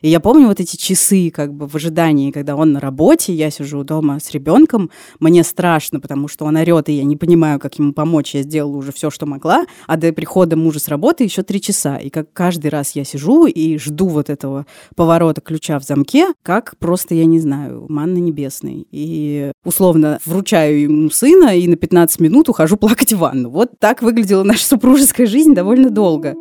И я помню вот эти часы как бы в ожидании, когда он на работе, я сижу дома с ребенком, мне страшно, потому что он орет, и я не понимаю, как ему помочь, я сделала уже все, что могла, а до прихода мужа с работы еще три часа. И как каждый раз я сижу и жду вот этого поворота ключа в замке, как просто, я не знаю, манна небесной. И условно вручаю ему сына и на 15 минут ухожу плакать в ванну. Вот так выглядела наша супружеская жизнь довольно долго.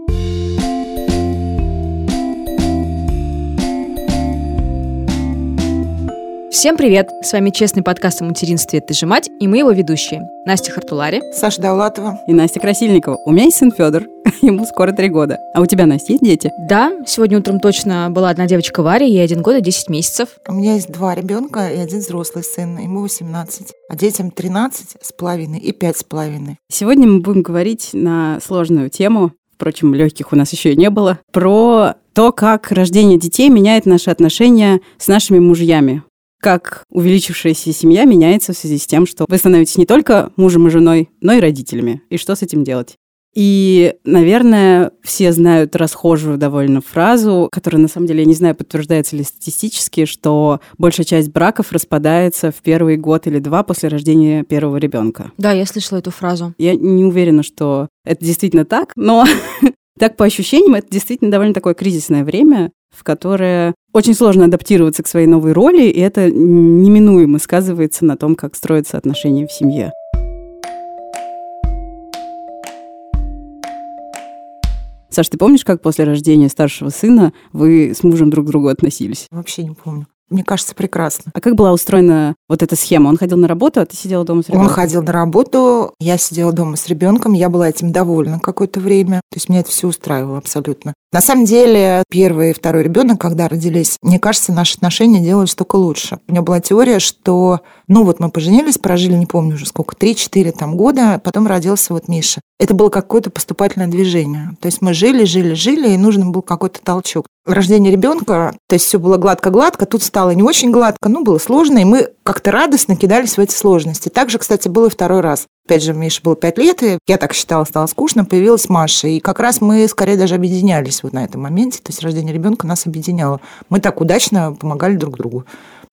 Всем привет! С вами честный подкаст о материнстве «Ты же мать» и мы его ведущие. Настя Хартулари. Саша Даулатова. И Настя Красильникова. У меня есть сын Федор. Ему скоро три года. А у тебя, Настя, есть дети? Да, сегодня утром точно была одна девочка Варя, ей один год и 10 месяцев. У меня есть два ребенка и один взрослый сын, ему 18. А детям 13 с половиной и 5 с половиной. Сегодня мы будем говорить на сложную тему, впрочем, легких у нас еще и не было, про то, как рождение детей меняет наши отношения с нашими мужьями как увеличившаяся семья меняется в связи с тем, что вы становитесь не только мужем и женой, но и родителями. И что с этим делать? И, наверное, все знают расхожую довольно фразу, которая, на самом деле, я не знаю, подтверждается ли статистически, что большая часть браков распадается в первый год или два после рождения первого ребенка. Да, я слышала эту фразу. Я не уверена, что это действительно так, но так по ощущениям это действительно довольно такое кризисное время, в которое очень сложно адаптироваться к своей новой роли, и это неминуемо сказывается на том, как строятся отношения в семье. Саш, ты помнишь, как после рождения старшего сына вы с мужем друг к другу относились? Вообще не помню. Мне кажется, прекрасно. А как была устроена вот эта схема? Он ходил на работу, а ты сидела дома с ребенком? Он ходил на работу, я сидела дома с ребенком, я была этим довольна какое-то время. То есть меня это все устраивало абсолютно. На самом деле, первый и второй ребенок, когда родились, мне кажется, наши отношения делались только лучше. У меня была теория, что, ну вот мы поженились, прожили, не помню уже сколько, 3-4 там года, потом родился вот Миша. Это было какое-то поступательное движение. То есть мы жили, жили, жили, и нужен был какой-то толчок. Рождение ребенка, то есть все было гладко-гладко, тут стало не очень гладко, ну, было сложно, и мы как-то радостно кидались в эти сложности. Также, кстати, было второй раз. Опять же, Миша было пять лет, и я так считала, стало скучно, появилась Маша. И как раз мы скорее даже объединялись вот на этом моменте. То есть рождение ребенка нас объединяло. Мы так удачно помогали друг другу.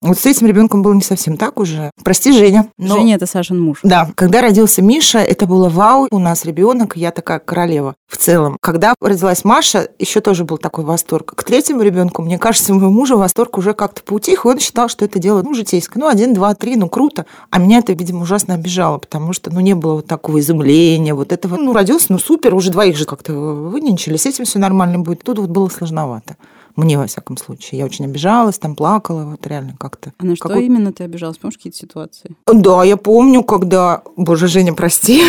Вот с этим ребенком было не совсем так уже. Прости, Женя. Но... Женя это Сашин муж. Да. Когда родился Миша, это было вау. У нас ребенок, я такая королева в целом. Когда родилась Маша, еще тоже был такой восторг. К третьему ребенку, мне кажется, моего мужа восторг уже как-то поутих, и он считал, что это дело, ну, житейское. Ну, один, два, три, ну, круто. А меня это, видимо, ужасно обижало, потому что, ну, не было вот такого изумления, вот этого. Ну, родился, ну, супер, уже двоих же как-то выненчили, с этим все нормально будет. Тут вот было сложновато. Мне, во всяком случае. Я очень обижалась, там плакала, вот реально как-то. А на что Какой... именно ты обижалась? Помнишь какие-то ситуации? Да, я помню, когда... Боже, Женя, прости.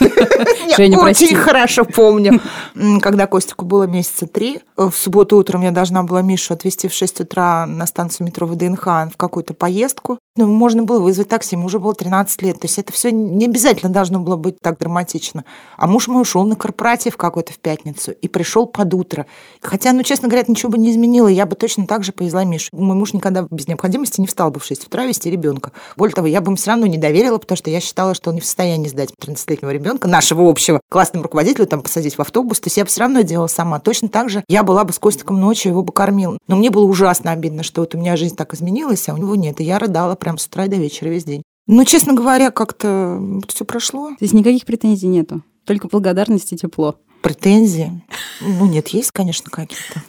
Женя, прости. Очень хорошо помню. Когда Костику было месяца три, в субботу утром я должна была Мишу отвезти в 6 утра на станцию метро ВДНХ в какую-то поездку. Ну, можно было вызвать такси, ему уже было 13 лет. То есть это все не обязательно должно было быть так драматично. А муж мой ушел на корпоратив какой-то в пятницу и пришел под утро. Хотя, ну, честно говоря, ничего бы не изменило. Я бы точно так же повезла Мишу. Мой муж никогда без необходимости не встал бы в 6 утра вести ребенка. Более того, я бы ему все равно не доверила, потому что я считала, что он не в состоянии сдать 13-летнего ребенка, нашего общего, классному руководителю, там, посадить в автобус. То есть я бы все равно делала сама. Точно так же я была бы с Костиком ночью, его бы кормила. Но мне было ужасно обидно, что вот у меня жизнь так изменилась, а у него нет. И я рыдала прям с утра до вечера весь день. Ну, честно говоря, как-то все прошло. То есть никаких претензий нету? Только благодарность и тепло? Претензии? Ну, нет, есть, конечно, какие-то.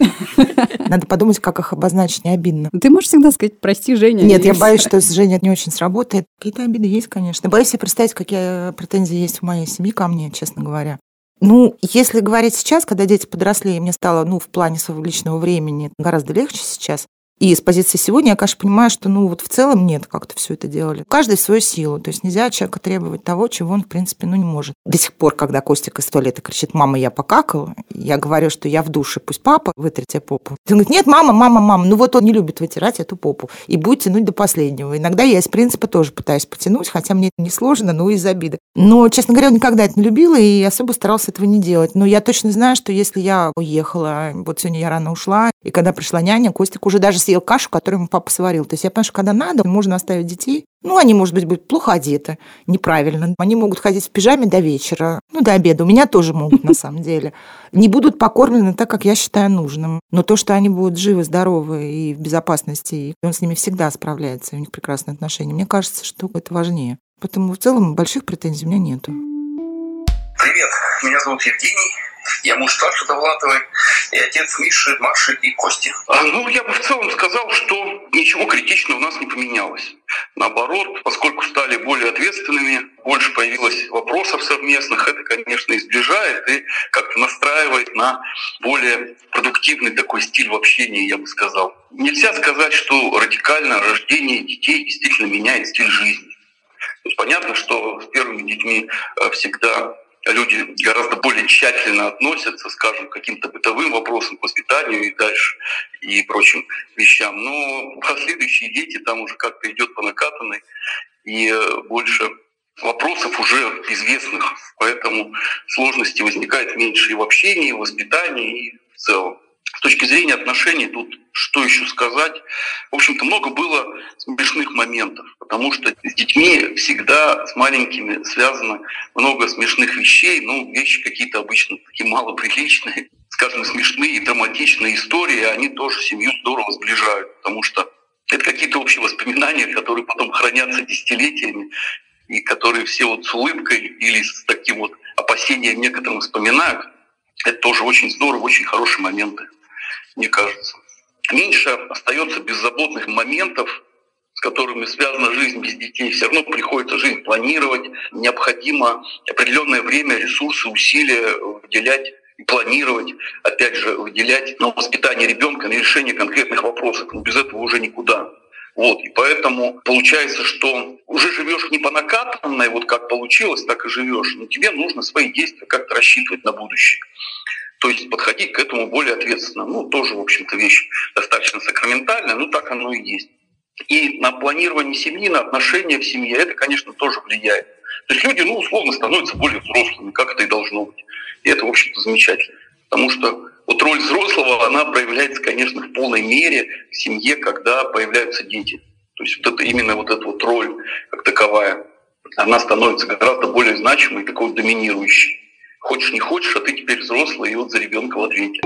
Надо подумать, как их обозначить, не обидно. Ты можешь всегда сказать, прости, Женя. Нет, я боюсь, что с Женей не очень сработает. Какие-то обиды есть, конечно. Боюсь себе представить, какие претензии есть в моей семье ко мне, честно говоря. Ну, если говорить сейчас, когда дети подросли, и мне стало, ну, в плане своего личного времени гораздо легче сейчас, и с позиции сегодня я, конечно, понимаю, что ну вот в целом нет, как-то все это делали. Каждый в свою силу. То есть нельзя человека требовать того, чего он, в принципе, ну не может. До сих пор, когда Костик из туалета кричит, мама, я покакала, я говорю, что я в душе, пусть папа вытрет тебе попу. Он говорит, нет, мама, мама, мама. Ну вот он не любит вытирать эту попу. И будет тянуть до последнего. Иногда я из принципа тоже пытаюсь потянуть, хотя мне это не сложно, но из обиды. Но, честно говоря, он никогда это не любила и особо старался этого не делать. Но я точно знаю, что если я уехала, вот сегодня я рано ушла, и когда пришла няня, Костик уже даже с съел кашу, которую ему папа сварил. То есть я понимаю, что когда надо, можно оставить детей. Ну, они, может быть, будут плохо одеты, неправильно. Они могут ходить в пижаме до вечера, ну, до обеда. У меня тоже могут, на самом деле. Не будут покормлены так, как я считаю нужным. Но то, что они будут живы, здоровы и в безопасности, и он с ними всегда справляется, у них прекрасные отношения, мне кажется, что это важнее. Поэтому в целом больших претензий у меня нету. Привет, меня зовут Евгений. Я муж старшей Довлатовой и отец Миши, Маши и Кости. А, ну, я бы в целом сказал, что ничего критичного у нас не поменялось. Наоборот, поскольку стали более ответственными, больше появилось вопросов совместных, это, конечно, изближает и как-то настраивает на более продуктивный такой стиль в общении, я бы сказал. Нельзя сказать, что радикально рождение детей действительно меняет стиль жизни. Понятно, что с первыми детьми э, всегда люди гораздо более тщательно относятся, скажем, к каким-то бытовым вопросам, к воспитанию и дальше, и прочим вещам. Но последующие дети там уже как-то идет по накатанной, и э, больше вопросов уже известных, поэтому сложности возникает меньше и в общении, и в воспитании, и в целом. С точки зрения отношений, тут что еще сказать? В общем-то, много было смешных моментов, потому что с детьми всегда с маленькими связано много смешных вещей, ну, вещи какие-то обычно такие малоприличные, скажем, смешные и драматичные истории, они тоже семью здорово сближают, потому что это какие-то общие воспоминания, которые потом хранятся десятилетиями, и которые все вот с улыбкой или с таким вот опасением некоторым вспоминают. Это тоже очень здорово, очень хорошие моменты мне кажется. Меньше остается беззаботных моментов, с которыми связана жизнь без детей. Все равно приходится жизнь планировать. Необходимо определенное время, ресурсы, усилия выделять и планировать, опять же, выделять на воспитание ребенка, на решение конкретных вопросов. Но без этого уже никуда. Вот, и поэтому получается, что уже живешь не по накатанной, вот как получилось, так и живешь. Но тебе нужно свои действия как-то рассчитывать на будущее. То есть подходить к этому более ответственно. Ну, тоже, в общем-то, вещь достаточно сакраментальная, но так оно и есть. И на планирование семьи, на отношения в семье это, конечно, тоже влияет. То есть люди, ну, условно, становятся более взрослыми, как это и должно быть. И это, в общем-то, замечательно. Потому что вот роль взрослого, она проявляется, конечно, в полной мере в семье, когда появляются дети. То есть вот это именно вот эта вот роль как таковая, она становится гораздо более значимой, такой доминирующей. Хочешь не хочешь, а ты теперь взрослый, и вот за ребенка в ответе.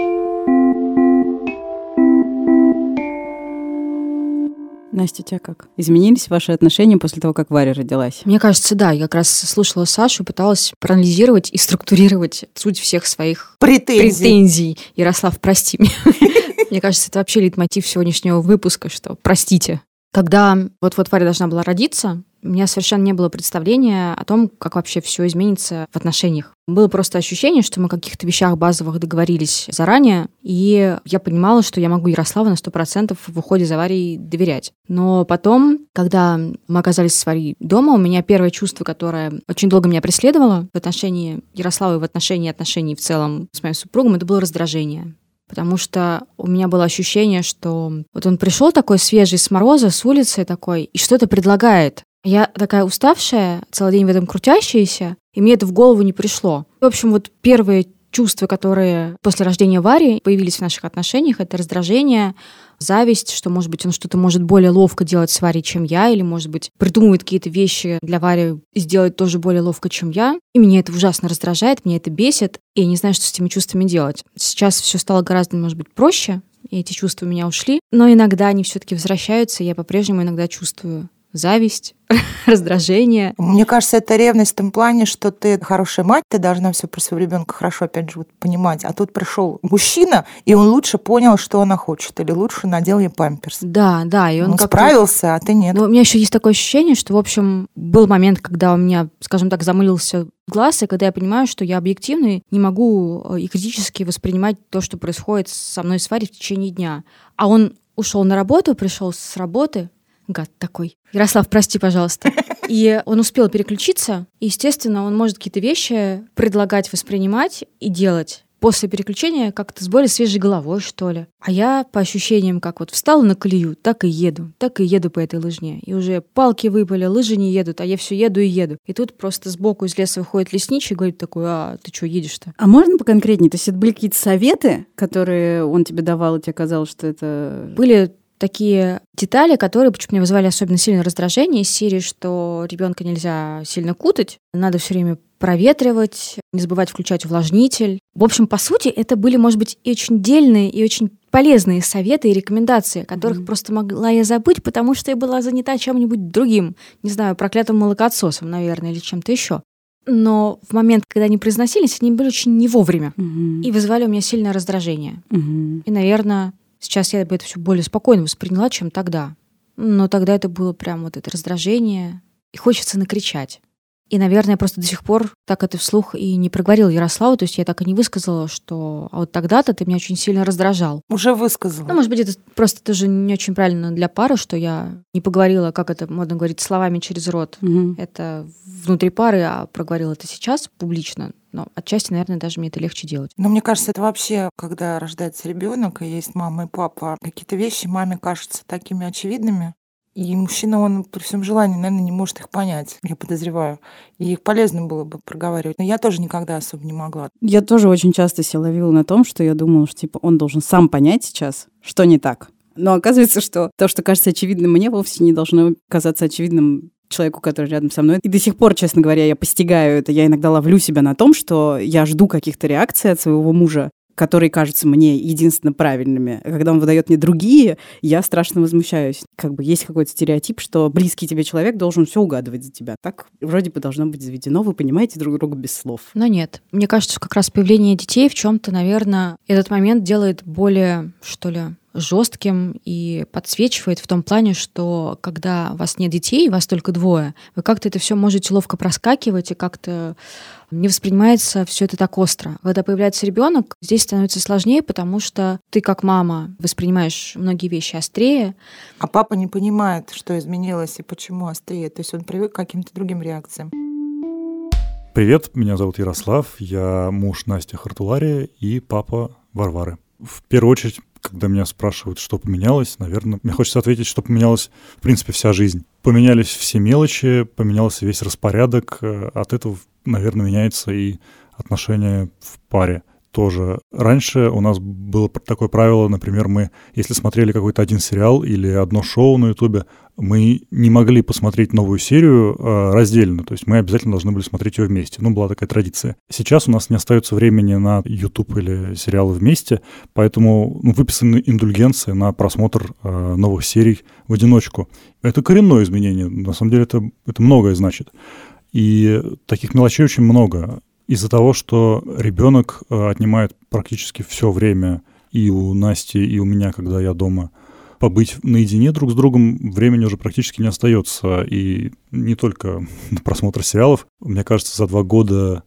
Настя, у тебя как? Изменились ваши отношения после того, как Варя родилась? Мне кажется, да. Я как раз слушала Сашу пыталась проанализировать и структурировать суть всех своих претензий. претензий. Ярослав, прости меня. Мне кажется, это вообще лейтмотив сегодняшнего выпуска, что простите. Когда вот-вот Варя должна была родиться, у меня совершенно не было представления о том, как вообще все изменится в отношениях. Было просто ощущение, что мы о каких-то вещах базовых договорились заранее, и я понимала, что я могу Ярославу на сто процентов в уходе за Варей доверять. Но потом, когда мы оказались с Варей дома, у меня первое чувство, которое очень долго меня преследовало в отношении Ярослава и в отношении отношений в целом с моим супругом, это было раздражение потому что у меня было ощущение, что вот он пришел такой свежий с мороза, с улицы такой, и что-то предлагает. Я такая уставшая, целый день в этом крутящаяся, и мне это в голову не пришло. В общем, вот первые чувства, которые после рождения Вари появились в наших отношениях, это раздражение, зависть, что, может быть, он что-то может более ловко делать с Варей, чем я, или, может быть, придумывает какие-то вещи для Вари и сделать тоже более ловко, чем я. И меня это ужасно раздражает, меня это бесит, и я не знаю, что с этими чувствами делать. Сейчас все стало гораздо, может быть, проще, и эти чувства у меня ушли, но иногда они все-таки возвращаются, и я по-прежнему иногда чувствую зависть, раздражение. Мне кажется, это ревность в том плане, что ты хорошая мать, ты должна все про своего ребенка хорошо, опять же, вот, понимать. А тут пришел мужчина, и он лучше понял, что она хочет, или лучше надел ей памперс. Да, да, и он, он справился, а ты нет. Но у меня еще есть такое ощущение, что, в общем, был момент, когда у меня, скажем так, замылился глаз, и когда я понимаю, что я объективно не могу э, и критически воспринимать то, что происходит со мной с Варей в течение дня. А он ушел на работу, пришел с работы, гад такой. Ярослав, прости, пожалуйста. И он успел переключиться, и, естественно, он может какие-то вещи предлагать, воспринимать и делать после переключения как-то с более свежей головой, что ли. А я, по ощущениям, как вот встала на колею, так и еду, так и еду по этой лыжне. И уже палки выпали, лыжи не едут, а я все еду и еду. И тут просто сбоку из леса выходит лесничий и говорит такой, а ты что, едешь-то? А можно поконкретнее? То есть это были какие-то советы, которые он тебе давал, и тебе казалось, что это... Были такие детали, которые почему-то мне вызывали особенно сильное раздражение из серии, что ребенка нельзя сильно кутать, надо все время проветривать, не забывать включать увлажнитель. В общем, по сути, это были, может быть, и очень дельные, и очень полезные советы и рекомендации, которых mm-hmm. просто могла я забыть, потому что я была занята чем-нибудь другим. Не знаю, проклятым молокоотсосом, наверное, или чем-то еще. Но в момент, когда они произносились, они были очень не вовремя mm-hmm. и вызывали у меня сильное раздражение. Mm-hmm. И, наверное, сейчас я бы это все более спокойно восприняла, чем тогда. Но тогда это было прям вот это раздражение, и хочется накричать. И, наверное, просто до сих пор так это вслух и не проговорил Ярославу, то есть я так и не высказала, что а вот тогда-то ты меня очень сильно раздражал. Уже высказала. Ну, может быть, это просто тоже не очень правильно для пары, что я не поговорила, как это модно говорить, словами через рот. Угу. Это внутри пары, а проговорила это сейчас публично. Но отчасти, наверное, даже мне это легче делать. Но мне кажется, это вообще, когда рождается ребенок и есть мама и папа, какие-то вещи маме кажутся такими очевидными, и мужчина, он при всем желании, наверное, не может их понять, я подозреваю. И их полезно было бы проговаривать. Но я тоже никогда особо не могла. Я тоже очень часто себя ловила на том, что я думала, что типа он должен сам понять сейчас, что не так. Но оказывается, что то, что кажется очевидным мне, вовсе не должно казаться очевидным человеку, который рядом со мной. И до сих пор, честно говоря, я постигаю это. Я иногда ловлю себя на том, что я жду каких-то реакций от своего мужа, которые кажутся мне единственно правильными. А когда он выдает мне другие, я страшно возмущаюсь. Как бы есть какой-то стереотип, что близкий тебе человек должен все угадывать за тебя. Так вроде бы должно быть заведено. Вы понимаете друг друга без слов. Но нет. Мне кажется, как раз появление детей в чем-то, наверное, этот момент делает более, что ли, жестким и подсвечивает в том плане, что когда у вас нет детей, вас только двое, вы как-то это все можете ловко проскакивать и как-то не воспринимается все это так остро. Когда появляется ребенок, здесь становится сложнее, потому что ты как мама воспринимаешь многие вещи острее. А папа не понимает, что изменилось и почему острее. То есть он привык к каким-то другим реакциям. Привет, меня зовут Ярослав, я муж Насти Хартулари и папа Варвары. В первую очередь когда меня спрашивают, что поменялось, наверное, мне хочется ответить, что поменялась, в принципе, вся жизнь. Поменялись все мелочи, поменялся весь распорядок. Э, от этого, наверное, меняется и отношение в паре тоже. Раньше у нас было такое правило, например, мы, если смотрели какой-то один сериал или одно шоу на Ютубе, мы не могли посмотреть новую серию э, раздельно, то есть мы обязательно должны были смотреть ее вместе. Ну, была такая традиция. Сейчас у нас не остается времени на YouTube или сериалы вместе, поэтому ну, выписаны индульгенции на просмотр э, новых серий в одиночку. Это коренное изменение, на самом деле это, это многое значит. И таких мелочей очень много из-за того, что ребенок э, отнимает практически все время и у Насти, и у меня, когда я дома, побыть наедине друг с другом времени уже практически не остается. И не только просмотр сериалов. Мне кажется, за два года,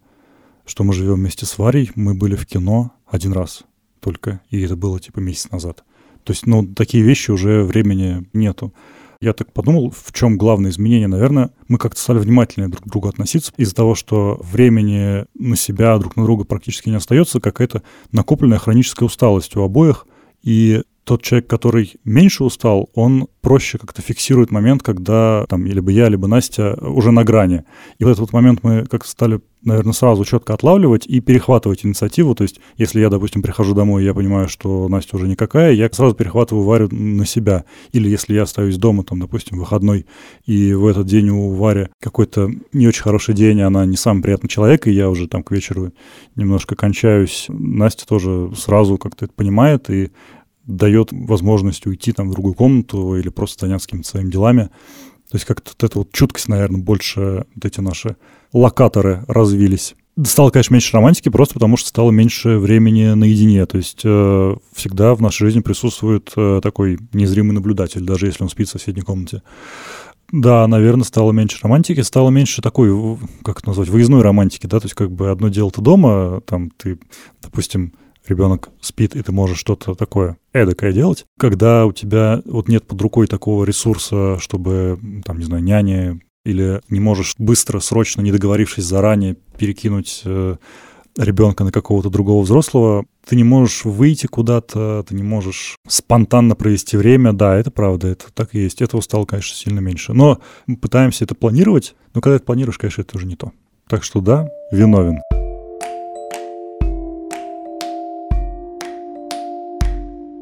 что мы живем вместе с Варей, мы были в кино один раз только, и это было типа месяц назад. То есть, ну, такие вещи уже времени нету. Я так подумал, в чем главное изменение. Наверное, мы как-то стали внимательнее друг к другу относиться из-за того, что времени на себя друг на друга практически не остается, какая-то накопленная хроническая усталость у обоих. И тот человек, который меньше устал, он проще как-то фиксирует момент, когда там либо я, либо Настя уже на грани. И в этот момент мы как стали, наверное, сразу четко отлавливать и перехватывать инициативу. То есть, если я, допустим, прихожу домой, и я понимаю, что Настя уже никакая, я сразу перехватываю Варю на себя. Или если я остаюсь дома, там, допустим, выходной, и в этот день у Вари какой-то не очень хороший день, она не самый приятный человек, и я уже там к вечеру немножко кончаюсь, Настя тоже сразу как-то это понимает и дает возможность уйти там в другую комнату или просто заняться какими-то своими делами. То есть как-то вот эта вот чуткость, наверное, больше вот эти наши локаторы развились. Стало, конечно, меньше романтики, просто потому что стало меньше времени наедине. То есть э, всегда в нашей жизни присутствует э, такой незримый наблюдатель, даже если он спит в соседней комнате. Да, наверное, стало меньше романтики, стало меньше такой, как это назвать, выездной романтики, да, то есть как бы одно дело ты дома, там ты, допустим, ребенок спит, и ты можешь что-то такое эдакое делать, когда у тебя вот нет под рукой такого ресурса, чтобы, там, не знаю, няни или не можешь быстро, срочно, не договорившись заранее, перекинуть э, ребенка на какого-то другого взрослого, ты не можешь выйти куда-то, ты не можешь спонтанно провести время. Да, это правда, это так и есть. Этого стало, конечно, сильно меньше. Но мы пытаемся это планировать, но когда это планируешь, конечно, это уже не то. Так что да, виновен.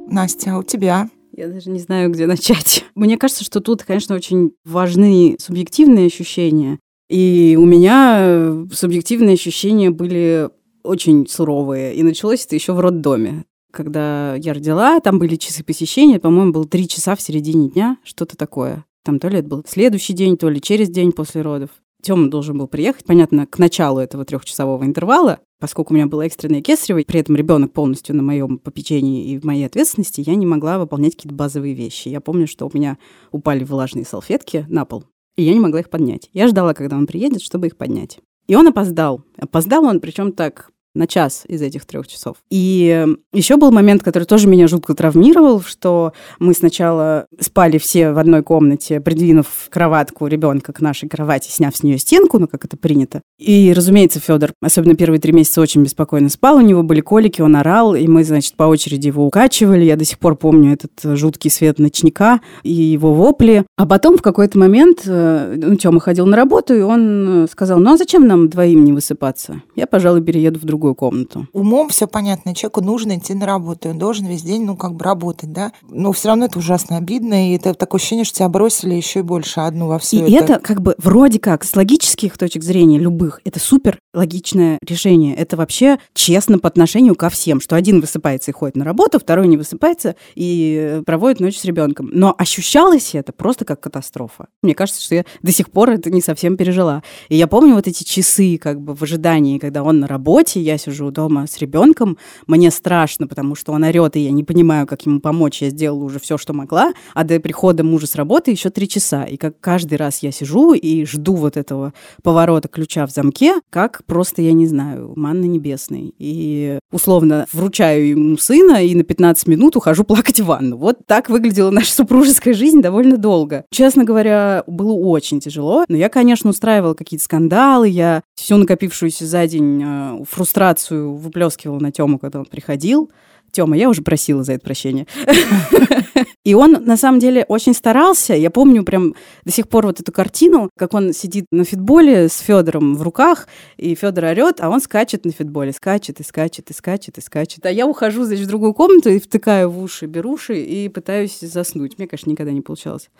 Настя, а у тебя? Я даже не знаю, где начать. Мне кажется, что тут, конечно, очень важны субъективные ощущения. И у меня э, субъективные ощущения были очень суровые. И началось это еще в роддоме. Когда я родила, там были часы посещения, по-моему, было три часа в середине дня, что-то такое. Там то ли это был следующий день, то ли через день после родов. Тёма должен был приехать, понятно, к началу этого трехчасового интервала, поскольку у меня было экстренное кесарево, при этом ребенок полностью на моем попечении и в моей ответственности, я не могла выполнять какие-то базовые вещи. Я помню, что у меня упали влажные салфетки на пол, и я не могла их поднять. Я ждала, когда он приедет, чтобы их поднять. И он опоздал. Опоздал он, причем так на час из этих трех часов. И еще был момент, который тоже меня жутко травмировал, что мы сначала спали все в одной комнате, придвинув кроватку ребенка к нашей кровати, сняв с нее стенку, ну, как это принято. И, разумеется, Федор, особенно первые три месяца, очень беспокойно спал, у него были колики, он орал, и мы, значит, по очереди его укачивали. Я до сих пор помню этот жуткий свет ночника и его вопли. А потом в какой-то момент, э, ну, Тёма ходил на работу, и он сказал, ну, а зачем нам двоим не высыпаться? Я, пожалуй, перееду в другую другую комнату. Умом все понятно, человеку нужно идти на работу, он должен весь день, ну, как бы работать, да. Но все равно это ужасно обидно, и это такое ощущение, что тебя бросили еще и больше одну во все и это. это как бы вроде как с логических точек зрения любых, это супер логичное решение. Это вообще честно по отношению ко всем, что один высыпается и ходит на работу, второй не высыпается и проводит ночь с ребенком. Но ощущалось это просто как катастрофа. Мне кажется, что я до сих пор это не совсем пережила. И я помню вот эти часы как бы в ожидании, когда он на работе, я сижу дома с ребенком, мне страшно, потому что он орет, и я не понимаю, как ему помочь. Я сделала уже все, что могла, а до прихода мужа с работы еще три часа. И как каждый раз я сижу и жду вот этого поворота ключа в замке, как просто, я не знаю, манна небесной. И условно вручаю ему сына и на 15 минут ухожу плакать в ванну. Вот так выглядела наша супружеская жизнь довольно долго. Честно говоря, было очень тяжело. Но я, конечно, устраивала какие-то скандалы, я всю накопившуюся за день э, фрустрацию фрустрацию выплескивал на Тему, когда он приходил. Тёма, я уже просила за это прощение. И он, на самом деле, очень старался. Я помню прям до сих пор вот эту картину, как он сидит на фитболе с Федором в руках, и Федор орет, а он скачет на фитболе, скачет и скачет и скачет и скачет. А я ухожу, значит, в другую комнату и втыкаю в уши беруши и пытаюсь заснуть. Мне, конечно, никогда не получалось.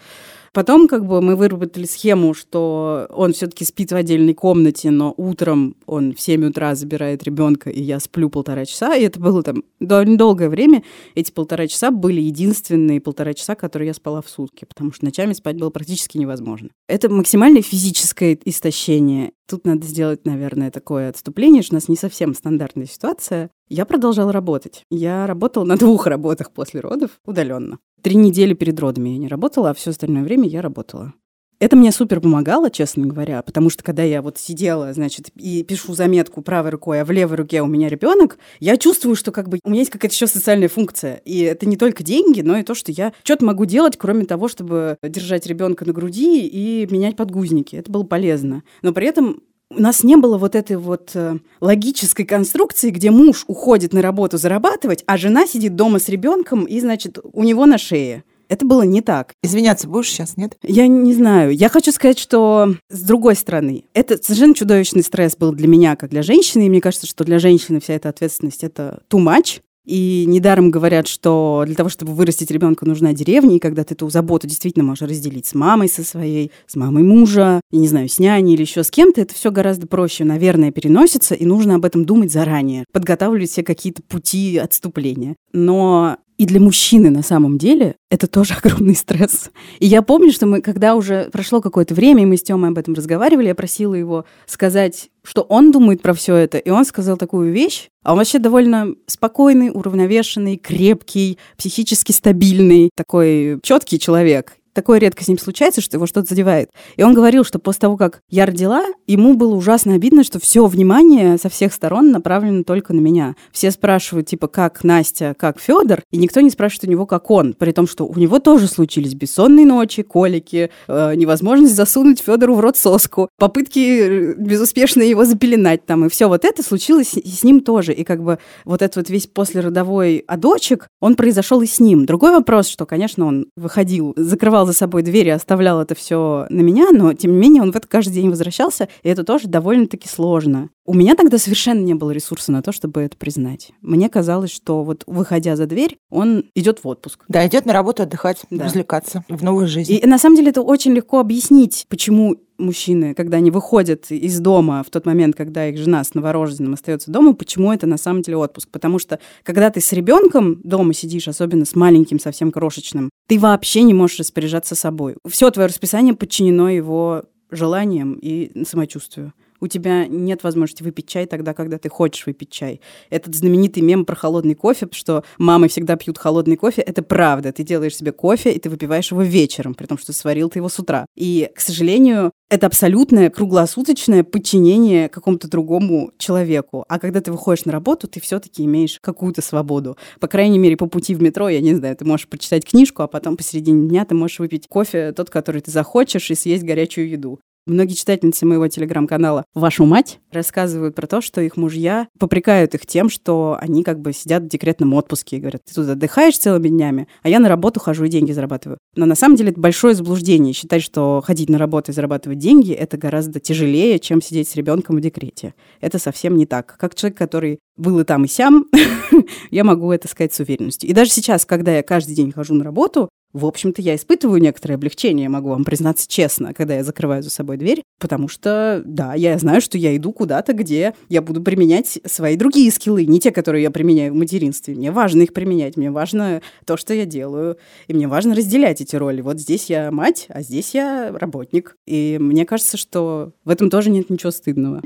Потом как бы мы выработали схему, что он все-таки спит в отдельной комнате, но утром он в 7 утра забирает ребенка, и я сплю полтора часа. И это было там довольно долгое время. Эти полтора часа были единственные полтора часа, которые я спала в сутки, потому что ночами спать было практически невозможно. Это максимальное физическое истощение. Тут надо сделать, наверное, такое отступление, что у нас не совсем стандартная ситуация. Я продолжала работать. Я работала на двух работах после родов удаленно. Три недели перед родами я не работала, а все остальное время я работала. Это мне супер помогало, честно говоря, потому что когда я вот сидела, значит, и пишу заметку правой рукой, а в левой руке у меня ребенок, я чувствую, что как бы у меня есть какая-то еще социальная функция. И это не только деньги, но и то, что я что-то могу делать, кроме того, чтобы держать ребенка на груди и менять подгузники. Это было полезно. Но при этом у нас не было вот этой вот э, логической конструкции, где муж уходит на работу зарабатывать, а жена сидит дома с ребенком и, значит, у него на шее. Это было не так. Извиняться будешь сейчас, нет? Я не знаю. Я хочу сказать, что с другой стороны, это совершенно чудовищный стресс был для меня, как для женщины. И мне кажется, что для женщины вся эта ответственность — это too much. И недаром говорят, что для того, чтобы вырастить ребенка, нужна деревня, и когда ты эту заботу действительно можешь разделить с мамой со своей, с мамой мужа, и не знаю, с няней или еще с кем-то, это все гораздо проще, наверное, переносится, и нужно об этом думать заранее, подготавливать все какие-то пути отступления. Но и для мужчины на самом деле это тоже огромный стресс. И я помню, что мы, когда уже прошло какое-то время, и мы с Тёмой об этом разговаривали, я просила его сказать, что он думает про все это. И он сказал такую вещь. А он вообще довольно спокойный, уравновешенный, крепкий, психически стабильный, такой четкий человек такое редко с ним случается, что его что-то задевает. И он говорил, что после того, как я родила, ему было ужасно обидно, что все внимание со всех сторон направлено только на меня. Все спрашивают, типа, как Настя, как Федор, и никто не спрашивает у него, как он, при том, что у него тоже случились бессонные ночи, колики, э, невозможность засунуть Федору в рот соску, попытки э, безуспешно его запеленать там, и все вот это случилось и с ним тоже. И как бы вот этот вот весь послеродовой одочек, он произошел и с ним. Другой вопрос, что, конечно, он выходил, закрывал за собой дверь и оставлял это все на меня, но тем не менее он в это каждый день возвращался, и это тоже довольно-таки сложно. У меня тогда совершенно не было ресурса на то, чтобы это признать. Мне казалось, что вот выходя за дверь, он идет в отпуск. Да, идет на работу отдыхать, да. развлекаться в новой жизни. И на самом деле это очень легко объяснить, почему мужчины, когда они выходят из дома в тот момент, когда их жена с новорожденным остается дома, почему это на самом деле отпуск? Потому что когда ты с ребенком дома сидишь, особенно с маленьким, совсем крошечным, ты вообще не можешь распоряжаться собой. Все твое расписание подчинено его желаниям и самочувствию у тебя нет возможности выпить чай тогда, когда ты хочешь выпить чай. Этот знаменитый мем про холодный кофе, что мамы всегда пьют холодный кофе, это правда. Ты делаешь себе кофе, и ты выпиваешь его вечером, при том, что сварил ты его с утра. И, к сожалению, это абсолютное круглосуточное подчинение какому-то другому человеку. А когда ты выходишь на работу, ты все-таки имеешь какую-то свободу. По крайней мере, по пути в метро, я не знаю, ты можешь прочитать книжку, а потом посередине дня ты можешь выпить кофе, тот, который ты захочешь, и съесть горячую еду. Многие читательницы моего телеграм-канала «Вашу мать» рассказывают про то, что их мужья попрекают их тем, что они как бы сидят в декретном отпуске и говорят, ты тут отдыхаешь целыми днями, а я на работу хожу и деньги зарабатываю. Но на самом деле это большое заблуждение считать, что ходить на работу и зарабатывать деньги – это гораздо тяжелее, чем сидеть с ребенком в декрете. Это совсем не так. Как человек, который был и там, и сям, я могу это сказать с уверенностью. И даже сейчас, когда я каждый день хожу на работу, в общем-то, я испытываю некоторое облегчение, могу вам признаться честно, когда я закрываю за собой дверь, потому что, да, я знаю, что я иду куда-то, где я буду применять свои другие скиллы, не те, которые я применяю в материнстве. Мне важно их применять, мне важно то, что я делаю, и мне важно разделять эти роли. Вот здесь я мать, а здесь я работник. И мне кажется, что в этом тоже нет ничего стыдного.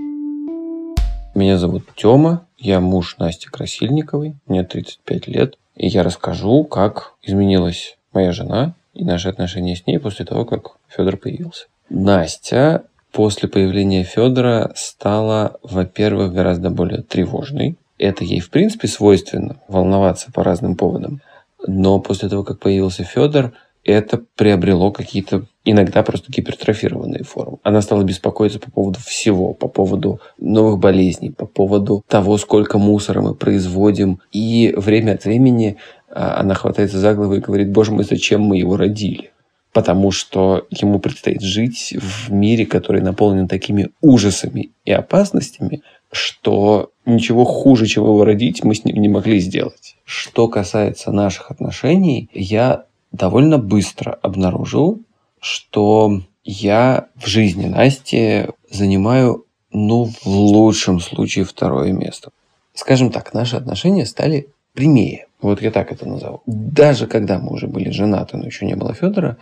Меня зовут Тёма, я муж Насти Красильниковой, мне 35 лет, и я расскажу, как изменилась моя жена и наши отношения с ней после того, как Федор появился. Настя после появления Федора стала, во-первых, гораздо более тревожной. Это ей, в принципе, свойственно волноваться по разным поводам. Но после того, как появился Федор, это приобрело какие-то иногда просто гипертрофированные формы. Она стала беспокоиться по поводу всего, по поводу новых болезней, по поводу того, сколько мусора мы производим. И время от времени она хватается за голову и говорит, боже мой, зачем мы его родили? Потому что ему предстоит жить в мире, который наполнен такими ужасами и опасностями, что ничего хуже, чем его родить, мы с ним не могли сделать. Что касается наших отношений, я довольно быстро обнаружил, что я в жизни Насти занимаю, ну, в лучшем случае второе место. Скажем так, наши отношения стали прямее. Вот я так это назову. Даже когда мы уже были женаты, но еще не было Федора,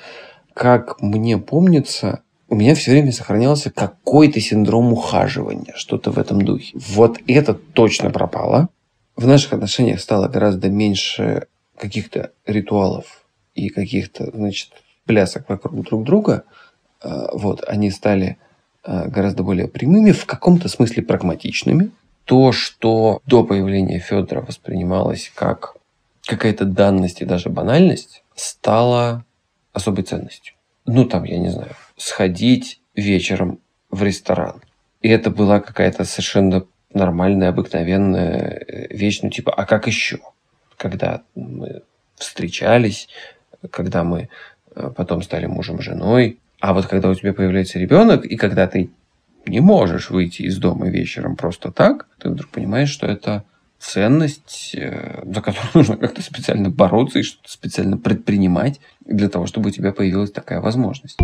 как мне помнится, у меня все время сохранялся какой-то синдром ухаживания, что-то в этом духе. Вот это точно пропало. В наших отношениях стало гораздо меньше каких-то ритуалов и каких-то, значит, плясок вокруг друг друга. А, вот, они стали а, гораздо более прямыми, в каком-то смысле прагматичными. То, что до появления Федора воспринималось как какая-то данность и даже банальность стала особой ценностью. Ну, там, я не знаю, сходить вечером в ресторан. И это была какая-то совершенно нормальная, обыкновенная э, вещь, ну, типа, а как еще? Когда мы встречались, когда мы э, потом стали мужем и женой. А вот когда у тебя появляется ребенок, и когда ты не можешь выйти из дома вечером просто так, ты вдруг понимаешь, что это ценность, э, за которую нужно как-то специально бороться и что-то специально предпринимать для того, чтобы у тебя появилась такая возможность.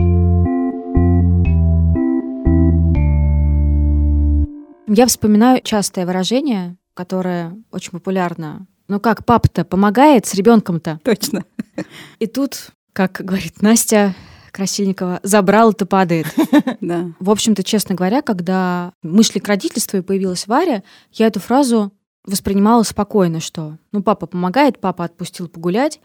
Я вспоминаю частое выражение, которое очень популярно. Ну как, папа-то помогает с ребенком-то? Точно. И тут, как говорит Настя, Красильникова, забрал-то падает. Да. В общем-то, честно говоря, когда мы шли к родительству и появилась Варя, я эту фразу воспринимала спокойно, что ну папа помогает, папа отпустил погулять,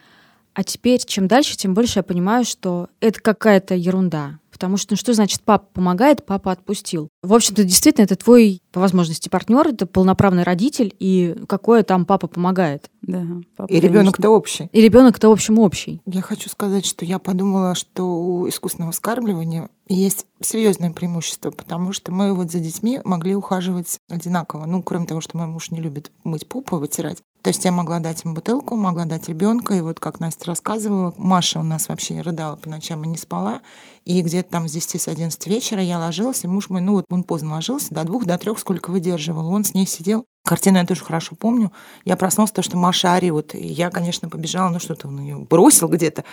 а теперь чем дальше, тем больше я понимаю, что это какая-то ерунда. Потому что, ну что значит папа помогает, папа отпустил? В общем-то, действительно, это твой, по возможности, партнер, это полноправный родитель, и какое там папа помогает. Да, папа, и ребенок-то общий. И ребенок-то, в общем, общий. Я хочу сказать, что я подумала, что у искусственного вскармливания есть серьезное преимущество, потому что мы вот за детьми могли ухаживать одинаково. Ну, кроме того, что мой муж не любит мыть попу, вытирать. То есть я могла дать им бутылку, могла дать ребенка, и вот как Настя рассказывала, Маша у нас вообще рыдала по ночам и не спала, и где-то там с 10 с 11 вечера я ложилась, и муж мой, ну вот он поздно ложился, до двух, до трех сколько выдерживал, он с ней сидел, Картину я тоже хорошо помню. Я проснулась, то, что Маша орет. И я, конечно, побежала, ну что-то он ее бросил где-то.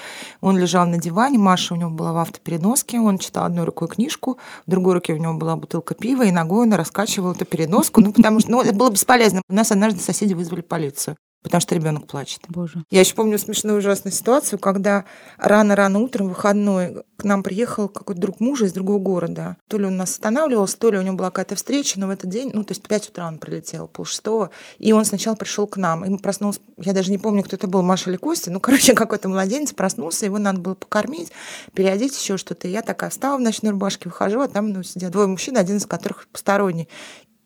Он лежал на диване, Маша у него была в автопереноске, он читал одной рукой книжку, в другой руке у него была бутылка пива, и ногой он раскачивал эту переноску, ну потому что ну, это было бесполезно. У нас однажды соседи вызвали полицию потому что ребенок плачет. Боже. Я еще помню смешную ужасную ситуацию, когда рано-рано утром, выходной, к нам приехал какой-то друг мужа из другого города. То ли он нас останавливался, то ли у него была какая-то встреча, но в этот день, ну, то есть в 5 утра он прилетел, полшестого, и он сначала пришел к нам. И проснулся, я даже не помню, кто это был, Маша или Костя, ну, короче, какой-то младенец проснулся, его надо было покормить, переодеть еще что-то. И я такая встала в ночной рубашке, выхожу, а там ну, сидят двое мужчин, один из которых посторонний.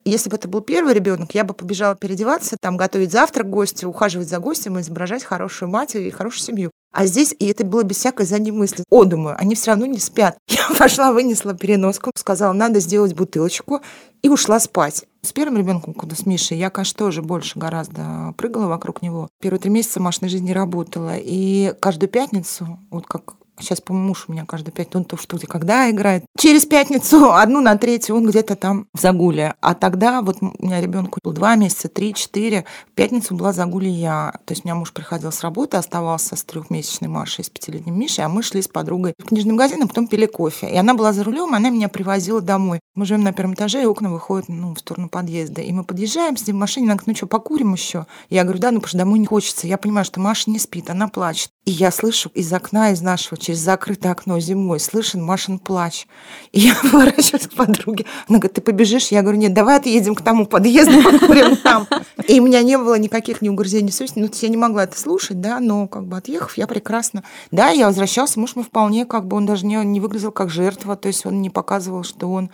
Если бы это был первый ребенок, я бы побежала переодеваться, там готовить завтрак гостю, ухаживать за гостем, изображать хорошую мать и хорошую семью. А здесь, и это было без всякой задней мысли. О, думаю, они все равно не спят. Я пошла, вынесла переноску, сказала, надо сделать бутылочку, и ушла спать. С первым ребенком, куда с Мишей, я, конечно, тоже больше гораздо прыгала вокруг него. Первые три месяца Машиной жизни работала. И каждую пятницу, вот как Сейчас, по-моему, муж у меня каждую пятницу, он то в студии, когда играет. Через пятницу, одну на третью, он где-то там в загуле. А тогда вот у меня ребенку был два месяца, три, четыре. В пятницу была загуле я. То есть у меня муж приходил с работы, оставался с трехмесячной Машей, с пятилетним Мишей, а мы шли с подругой в книжный магазин, а потом пили кофе. И она была за рулем, она меня привозила домой. Мы живем на первом этаже, и окна выходят ну, в сторону подъезда. И мы подъезжаем, сидим в машине, она говорит, ну что, покурим еще? Я говорю, да, ну потому что домой не хочется. Я понимаю, что Маша не спит, она плачет. И я слышу из окна, из нашего, через закрытое окно зимой, слышен Машин плач. И я поворачиваюсь к подруге. Она говорит, ты побежишь? Я говорю, нет, давай отъедем к тому подъезду, покурим там. И у меня не было никаких ни угрызений совести. Ну, я не могла это слушать, да, но как бы отъехав, я прекрасно. Да, я возвращался, муж мой вполне, как бы он даже не, не выглядел как жертва, то есть он не показывал, что он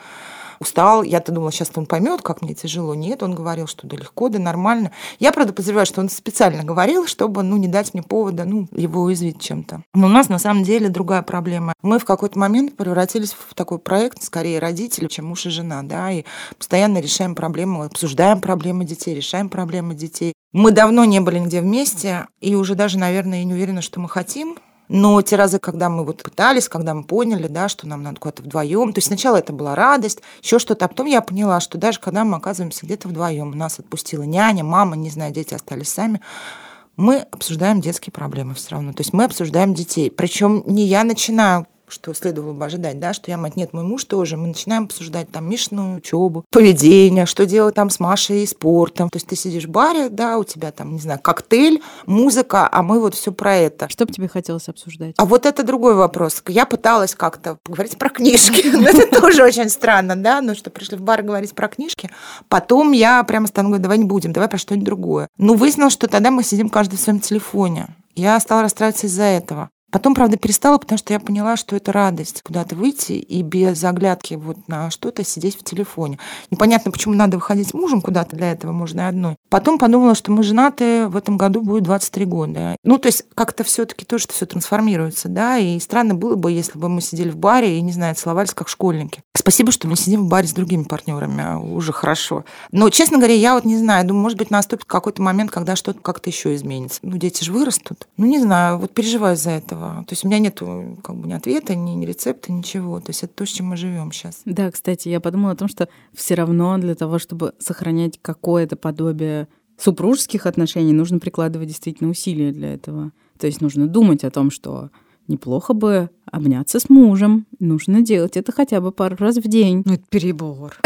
устал. Я-то думала, сейчас он поймет, как мне тяжело. Нет, он говорил, что да легко, да нормально. Я, правда, подозреваю, что он специально говорил, чтобы ну, не дать мне повода ну, его уязвить чем-то. Но у нас на самом деле другая проблема. Мы в какой-то момент превратились в такой проект, скорее родители, чем муж и жена, да, и постоянно решаем проблемы, обсуждаем проблемы детей, решаем проблемы детей. Мы давно не были нигде вместе, и уже даже, наверное, я не уверена, что мы хотим но те разы, когда мы вот пытались, когда мы поняли, да, что нам надо куда-то вдвоем, то есть сначала это была радость, еще что-то, а потом я поняла, что даже когда мы оказываемся где-то вдвоем, нас отпустила няня, мама, не знаю, дети остались сами, мы обсуждаем детские проблемы все равно. То есть мы обсуждаем детей. Причем не я начинаю что следовало бы ожидать, да, что я мать, нет, мой муж тоже. Мы начинаем обсуждать там Мишную учебу, поведение, что делать там с Машей и спортом. То есть ты сидишь в баре, да, у тебя там, не знаю, коктейль, музыка, а мы вот все про это. Что бы тебе хотелось обсуждать? А вот это другой вопрос. Я пыталась как-то поговорить про книжки. Это тоже очень странно, да, ну что пришли в бар говорить про книжки. Потом я прямо стану говорить, давай не будем, давай про что-нибудь другое. Ну, выяснилось, что тогда мы сидим каждый в своем телефоне. Я стала расстраиваться из-за этого. Потом, правда, перестала, потому что я поняла, что это радость куда-то выйти и без оглядки вот на что-то сидеть в телефоне. Непонятно, почему надо выходить с мужем куда-то для этого, можно и одной. Потом подумала, что мы женаты, в этом году будет 23 года. Ну, то есть как-то все таки тоже все трансформируется, да, и странно было бы, если бы мы сидели в баре и, не знаю, целовались как школьники. Спасибо, что мы сидим в баре с другими партнерами, уже хорошо. Но, честно говоря, я вот не знаю, думаю, может быть, наступит какой-то момент, когда что-то как-то еще изменится. Ну, дети же вырастут. Ну, не знаю, вот переживаю за этого этого. То есть у меня нет как бы ни ответа, ни, ни рецепта, ничего. То есть это то, с чем мы живем сейчас. Да, кстати, я подумала о том, что все равно для того, чтобы сохранять какое-то подобие супружеских отношений, нужно прикладывать действительно усилия для этого. То есть нужно думать о том, что неплохо бы обняться с мужем. Нужно делать это хотя бы пару раз в день. Ну, это перебор.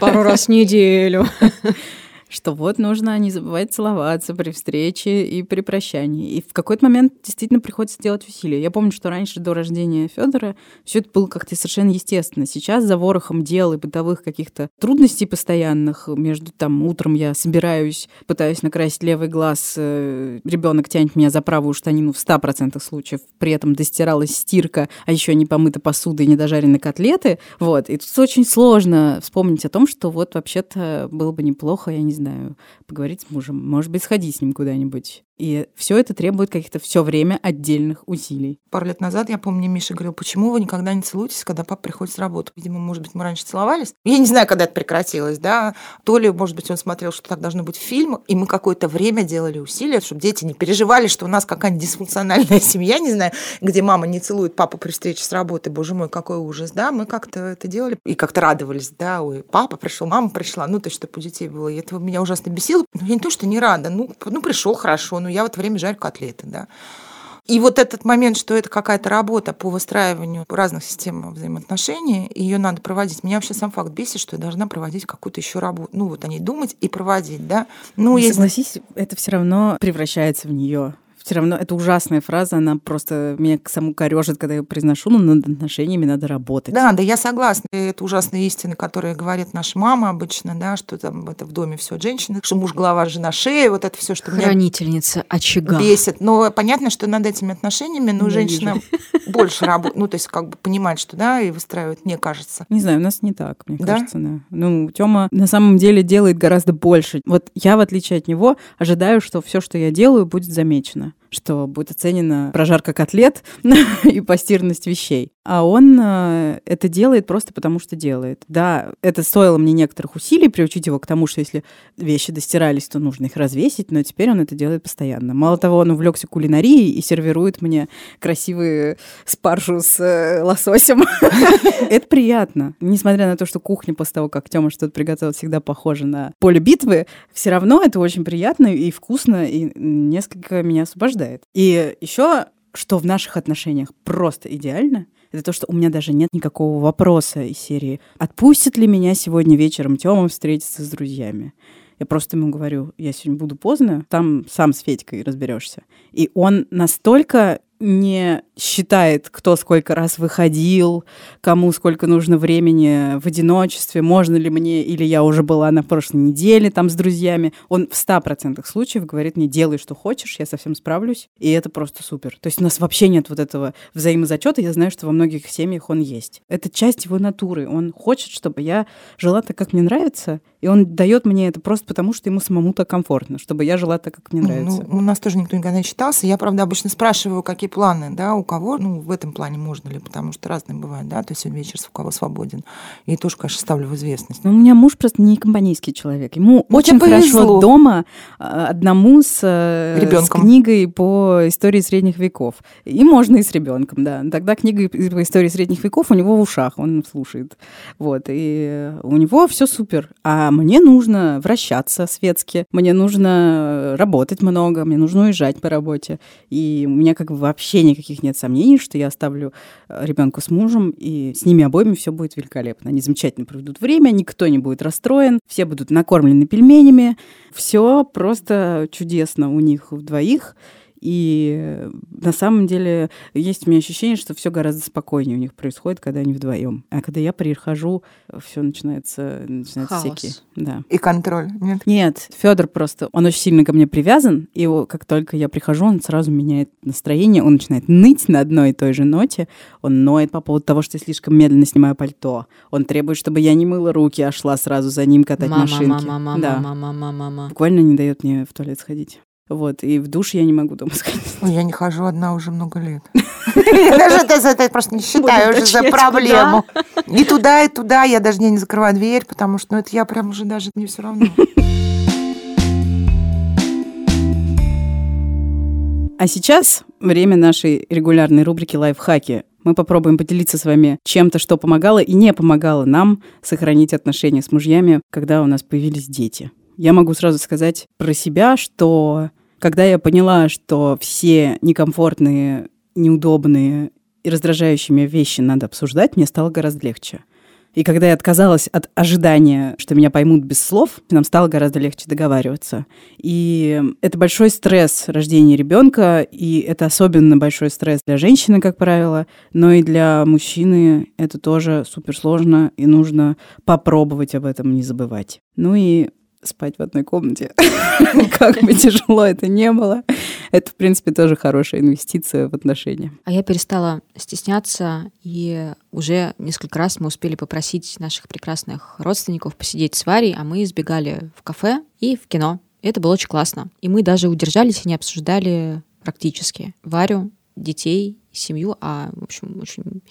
Пару раз в неделю что вот нужно не забывать целоваться при встрече и при прощании. И в какой-то момент действительно приходится делать усилия. Я помню, что раньше, до рождения Федора, все это было как-то совершенно естественно. Сейчас за ворохом дел и бытовых каких-то трудностей постоянных, между там утром я собираюсь, пытаюсь накрасить левый глаз, э, ребенок тянет меня за правую штанину в 100% случаев, при этом достиралась стирка, а еще не помыта посуда и не дожарены котлеты. Вот. И тут очень сложно вспомнить о том, что вот вообще-то было бы неплохо, я не знаю, знаю, поговорить с мужем, может быть, сходить с ним куда-нибудь И все это требует каких-то все время отдельных усилий. Пару лет назад, я помню, Миша говорил, почему вы никогда не целуетесь, когда папа приходит с работы? Видимо, может быть, мы раньше целовались. Я не знаю, когда это прекратилось, да. То ли, может быть, он смотрел, что так должно быть в фильмах, и мы какое-то время делали усилия, чтобы дети не переживали, что у нас какая-нибудь дисфункциональная семья, не знаю, где мама не целует папу при встрече с работы. Боже мой, какой ужас, да. Мы как-то это делали и как-то радовались, да. Ой, папа пришел, мама пришла. Ну, то, есть, чтобы у детей было. И это меня ужасно бесило. Ну, не то, что не рада. Ну, ну пришел хорошо, ну, я в это время жарю котлеты, да. И вот этот момент, что это какая-то работа по выстраиванию разных систем взаимоотношений, ее надо проводить. Меня вообще сам факт бесит, что я должна проводить какую-то еще работу. Ну, вот о ней думать и проводить, да. Ну, ну есть... согласись, это все равно превращается в нее все равно это ужасная фраза, она просто меня к саму корежит, когда я ее произношу, но над отношениями надо работать. Да, да, я согласна. Это ужасные истины, которые говорит наша мама обычно, да, что там это в доме все женщины, что муж голова, жена шея, вот это все, что Хранительница меня очага. бесит. Но понятно, что над этими отношениями, ну, женщина больше работает, ну, то есть как бы понимать, что, да, и выстраивает, мне кажется. Не знаю, у нас не так, мне да? кажется, да. Ну, Тёма на самом деле делает гораздо больше. Вот я, в отличие от него, ожидаю, что все, что я делаю, будет замечено что будет оценена прожарка котлет и постирность вещей. А он э, это делает просто потому, что делает. Да, это стоило мне некоторых усилий приучить его к тому, что если вещи достирались, то нужно их развесить, но теперь он это делает постоянно. Мало того, он увлекся кулинарией и сервирует мне красивые спаржу с э, лососем. Это приятно. Несмотря на то, что кухня после того, как Тёма что-то приготовил, всегда похожа на поле битвы, все равно это очень приятно и вкусно, и несколько меня освобождает. И еще что в наших отношениях просто идеально, это то, что у меня даже нет никакого вопроса из серии «Отпустит ли меня сегодня вечером Тёма встретиться с друзьями?» Я просто ему говорю, я сегодня буду поздно, там сам с Федькой разберешься. И он настолько не считает, кто сколько раз выходил, кому сколько нужно времени в одиночестве, можно ли мне, или я уже была на прошлой неделе там с друзьями. Он в ста процентах случаев говорит мне, делай, что хочешь, я совсем справлюсь, и это просто супер. То есть у нас вообще нет вот этого взаимозачета, я знаю, что во многих семьях он есть. Это часть его натуры, он хочет, чтобы я жила так, как мне нравится, и он дает мне это просто потому, что ему самому так комфортно, чтобы я жила так, как мне ну, нравится. Ну, у нас тоже никто никогда не читался. Я, правда, обычно спрашиваю, какие планы, да, у кого, ну, в этом плане можно ли, потому что разные бывают, да, то есть сегодня вечер у кого свободен. И тоже, конечно, ставлю в известность. Но у меня муж просто не компанейский человек. Ему ну, очень хорошо дома а, одному с, э, Ребенком. с книгой по истории средних веков. И можно и с ребенком, да. Тогда книга по истории средних веков у него в ушах, он слушает. Вот, и у него все супер. А мне нужно вращаться светски, мне нужно работать много, мне нужно уезжать по работе. И у меня как бы вообще никаких нет сомнений, что я оставлю э, ребенка с мужем, и с ними обоими все будет великолепно. Они замечательно проведут время, никто не будет расстроен, все будут накормлены пельменями. Все просто чудесно у них двоих. И на самом деле есть у меня ощущение, что все гораздо спокойнее у них происходит, когда они вдвоем. А когда я прихожу, все начинается, начинается всякие. Да. И контроль, нет? Нет, Федор просто, он очень сильно ко мне привязан, и как только я прихожу, он сразу меняет настроение, он начинает ныть на одной и той же ноте, он ноет по поводу того, что я слишком медленно снимаю пальто, он требует, чтобы я не мыла руки, а шла сразу за ним катать мама, машинки. Мама, мама, да. мама, мама, мама. Буквально не дает мне в туалет сходить. Вот, и в душ я не могу дома сходить. я не хожу одна уже много лет. Я даже это просто не считаю уже за проблему. И туда, и туда я даже не закрываю дверь, потому что ну, это я прям уже даже не все равно. А сейчас время нашей регулярной рубрики «Лайфхаки». Мы попробуем поделиться с вами чем-то, что помогало и не помогало нам сохранить отношения с мужьями, когда у нас появились дети. Я могу сразу сказать про себя, что когда я поняла, что все некомфортные, неудобные и раздражающие вещи надо обсуждать, мне стало гораздо легче. И когда я отказалась от ожидания, что меня поймут без слов, нам стало гораздо легче договариваться. И это большой стресс рождения ребенка, и это особенно большой стресс для женщины, как правило, но и для мужчины это тоже суперсложно, и нужно попробовать об этом не забывать. Ну и спать в одной комнате. Как бы тяжело это не было. Это, в принципе, тоже хорошая инвестиция в отношения. А я перестала стесняться, и уже несколько раз мы успели попросить наших прекрасных родственников посидеть с Варей, а мы избегали в кафе и в кино И это было очень классно. И мы даже удержались и не обсуждали практически Варю, детей, семью, а, в общем, очень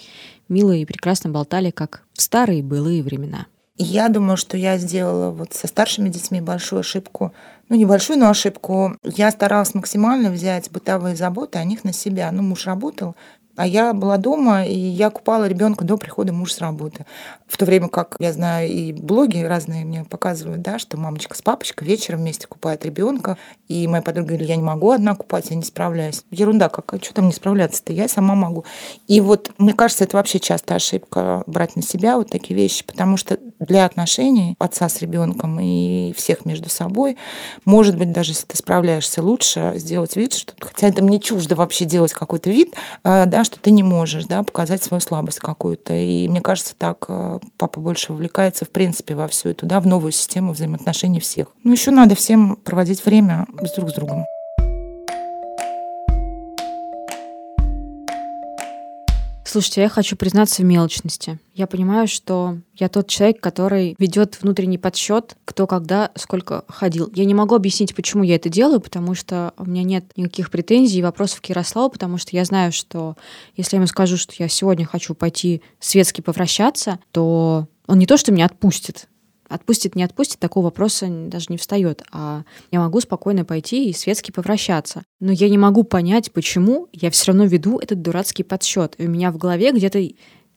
мило и прекрасно болтали, как в старые былые времена. Я думаю, что я сделала вот со старшими детьми большую ошибку. Ну, небольшую, но ошибку. Я старалась максимально взять бытовые заботы о них на себя. Ну, муж работал, а я была дома, и я купала ребенка до прихода мужа с работы. В то время как, я знаю, и блоги разные мне показывают, да, что мамочка с папочкой вечером вместе купает ребенка. И моя подруга говорит, я не могу одна купать, я не справляюсь. Ерунда какая, что там не справляться-то, я сама могу. И вот, мне кажется, это вообще часто ошибка брать на себя вот такие вещи, потому что для отношений отца с ребенком и всех между собой, может быть, даже если ты справляешься лучше, сделать вид, что, хотя это мне чуждо вообще делать какой-то вид, э, что ты не можешь да, показать свою слабость какую-то. И мне кажется, так э, папа больше вовлекается, в принципе, во всю эту, да, в новую систему взаимоотношений всех. Ну, еще надо всем проводить время друг с другом. Слушайте, я хочу признаться в мелочности. Я понимаю, что я тот человек, который ведет внутренний подсчет, кто когда сколько ходил. Я не могу объяснить, почему я это делаю, потому что у меня нет никаких претензий и вопросов к Ярославу, потому что я знаю, что если я ему скажу, что я сегодня хочу пойти светски повращаться, то он не то, что меня отпустит, Отпустит, не отпустит, такого вопроса даже не встает. А я могу спокойно пойти и светски повращаться. Но я не могу понять, почему я все равно веду этот дурацкий подсчет. И у меня в голове где-то